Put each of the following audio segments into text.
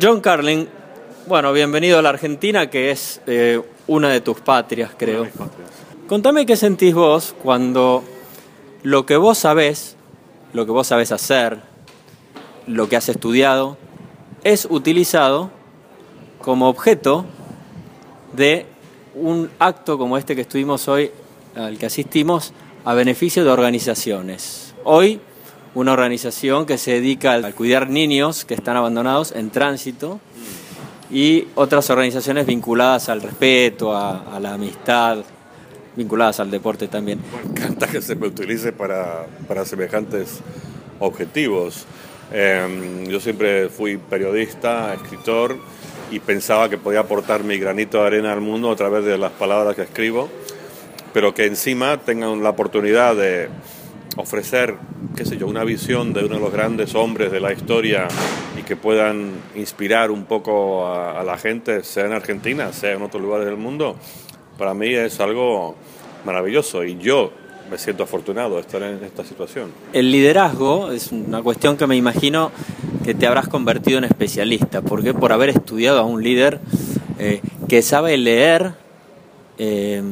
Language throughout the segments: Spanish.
John Carlin, bueno, bienvenido a la Argentina, que es eh, una de tus patrias, creo. Contame qué sentís vos cuando lo que vos sabés, lo que vos sabés hacer, lo que has estudiado, es utilizado como objeto de un acto como este que estuvimos hoy, al que asistimos, a beneficio de organizaciones. Hoy, una organización que se dedica a cuidar niños que están abandonados en tránsito y otras organizaciones vinculadas al respeto, a, la amistad, vinculadas al deporte también. Me encanta que se me utilice para, para semejantes objetivos. Em, yo siempre fui periodista, escritor y pensaba que podía aportar mi granito de arena al mundo a través de las palabras que escribo, pero que encima tengan la oportunidad de ofrecer, qué sé yo, una visión de uno de los grandes hombres de la historia y que puedan inspirar un poco a, la gente, sea en Argentina, sea en otros lugares del mundo, para mí es algo maravilloso y yo me siento afortunado de estar en esta situación. El liderazgo es una cuestión que me imagino que te habrás convertido en especialista, porque por haber estudiado a un líder eh, que sabe leer eh,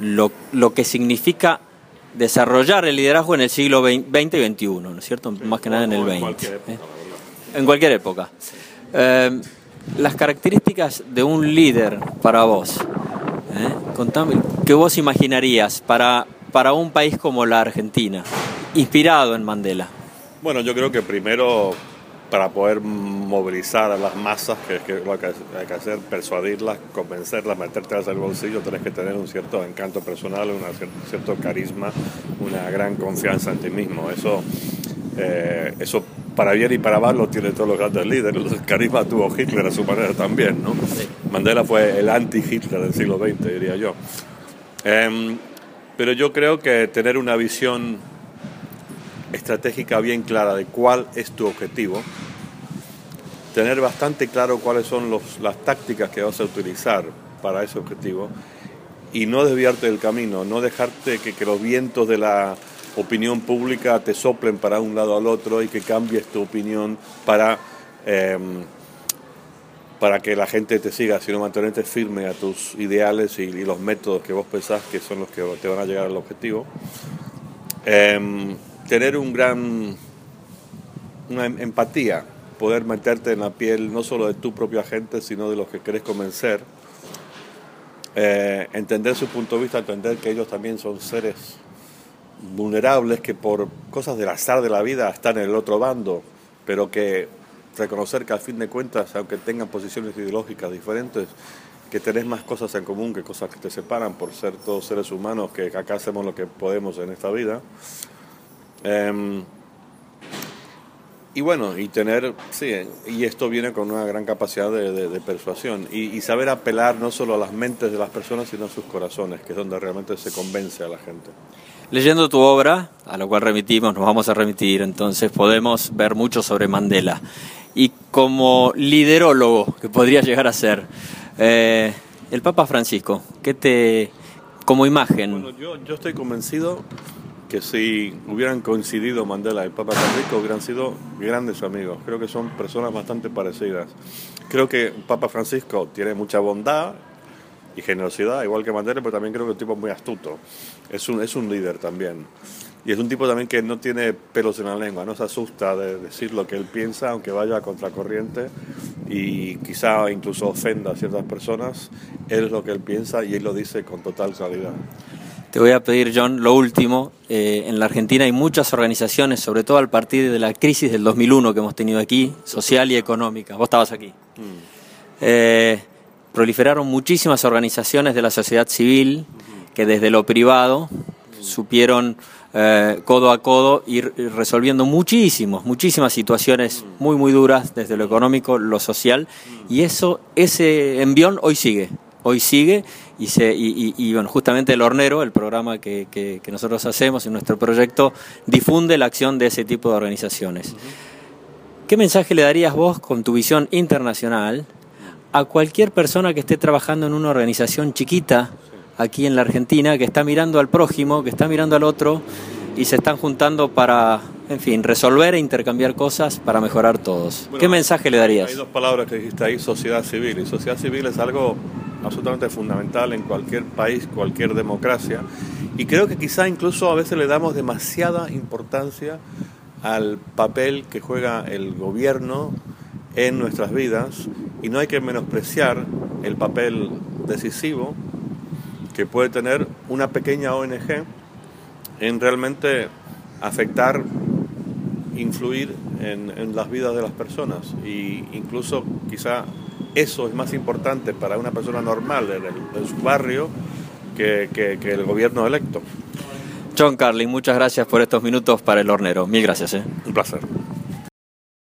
lo, lo, que significa desarrollar el liderazgo en el siglo XX y XXI, ¿no es cierto? Más que nada en el XX. ¿eh? En cualquier época. las características de un líder para vos, contame, ¿qué vos imaginarías para para un país como la Argentina, inspirado en Mandela? Bueno, yo creo que primero para poder movilizar a las masas, que es lo que hay que hacer, persuadirlas, convencerlas, metértelas al bolsillo, tienes que tener un cierto encanto personal, un cierto carisma, una gran confianza en ti mismo. Eso, eh, eso para bien y para mal lo tienen todos los grandes líderes. El carisma tuvo Hitler a su manera también, ¿no? Mandela fue el anti-Hitler del siglo XX, diría yo. Em, pero yo creo que tener una visión estratégica bien clara de cuál es tu objetivo, tener bastante claro cuáles son las tácticas que vas a utilizar para ese objetivo y no desviarte del camino, no dejarte que, los vientos de la opinión pública te soplen para un lado al otro y que cambies tu opinión para em, para que la gente te siga, sino mantenerte firme a tus ideales y, los métodos que vos pensás que son los que te van a llegar al objetivo. Em, tener un gran, una em, empatía, poder meterte en la piel no solo de tu propia gente, sino de los que querés convencer. Eh, entender su punto de vista, entender que ellos también son seres vulnerables que por cosas del azar de la vida están en el otro bando, pero que reconocer que al fin de cuentas, aunque tengan posiciones ideológicas diferentes, que tenés más cosas en común que cosas que te separan por ser todos seres humanos, que acá hacemos lo que podemos en esta vida. Em, y bueno, y tener, sí, y esto viene con una gran capacidad de, persuasión y, saber apelar no solo a las mentes de las personas, sino a sus corazones, que es donde realmente se convence a la gente. Leyendo tu obra, a lo cual remitimos, nos vamos a remitir, entonces podemos ver mucho sobre Mandela y como liderólogo que podría llegar a ser. Eh, el Papa Francisco, ¿qué te. como imagen? Bueno, yo, yo estoy convencido que si hubieran coincidido Mandela y Papa Francisco hubieran sido grandes amigos. Creo que son personas bastante parecidas. Creo que Papa Francisco tiene mucha bondad y generosidad, igual que Mandela, pero también creo que es un tipo muy astuto. Es un, es un líder también. Y es un tipo también que no tiene pelos en la lengua, no se asusta de decir lo que él piensa, aunque vaya a contracorriente y quizá incluso ofenda a ciertas personas. Él es lo que él piensa y él lo dice con total claridad. Te voy a pedir, John, lo último. Eh, en la Argentina hay muchas organizaciones, sobre todo al partir de la crisis del 2001 que hemos tenido aquí, social y económica. Vos estabas aquí. Mm. Eh, proliferaron muchísimas organizaciones de la sociedad civil que desde lo privado supieron eh, codo a codo ir resolviendo muchísimos, muchísimas situaciones muy, muy duras desde lo económico, lo social, y eso, ese envión hoy sigue, hoy sigue, y, se, y, bueno, justamente el hornero, el programa que, que, nosotros hacemos en nuestro proyecto, difunde la acción de ese tipo de organizaciones. ¿Qué mensaje le darías vos con tu visión internacional a cualquier persona que esté trabajando en una organización chiquita aquí en la Argentina que está mirando al prójimo, que está mirando al otro y se están juntando para en fin, resolver e intercambiar cosas para mejorar todos. ¿Qué mensaje le darías? Hay dos palabras que dijiste ahí, sociedad civil. Y sociedad civil es algo absolutamente fundamental en cualquier país, cualquier democracia. Y creo que quizá incluso a veces le damos demasiada importancia al papel que juega el gobierno en nuestras vidas y no hay que menospreciar el papel decisivo que puede tener una pequeña ONG en realmente afectar, influir en, las vidas de las personas. Y incluso quizá eso es más importante para una persona normal en, su barrio que, que, el gobierno electo. John Carlin, muchas gracias por estos minutos para el hornero. Mil gracias. ¿eh? Un placer.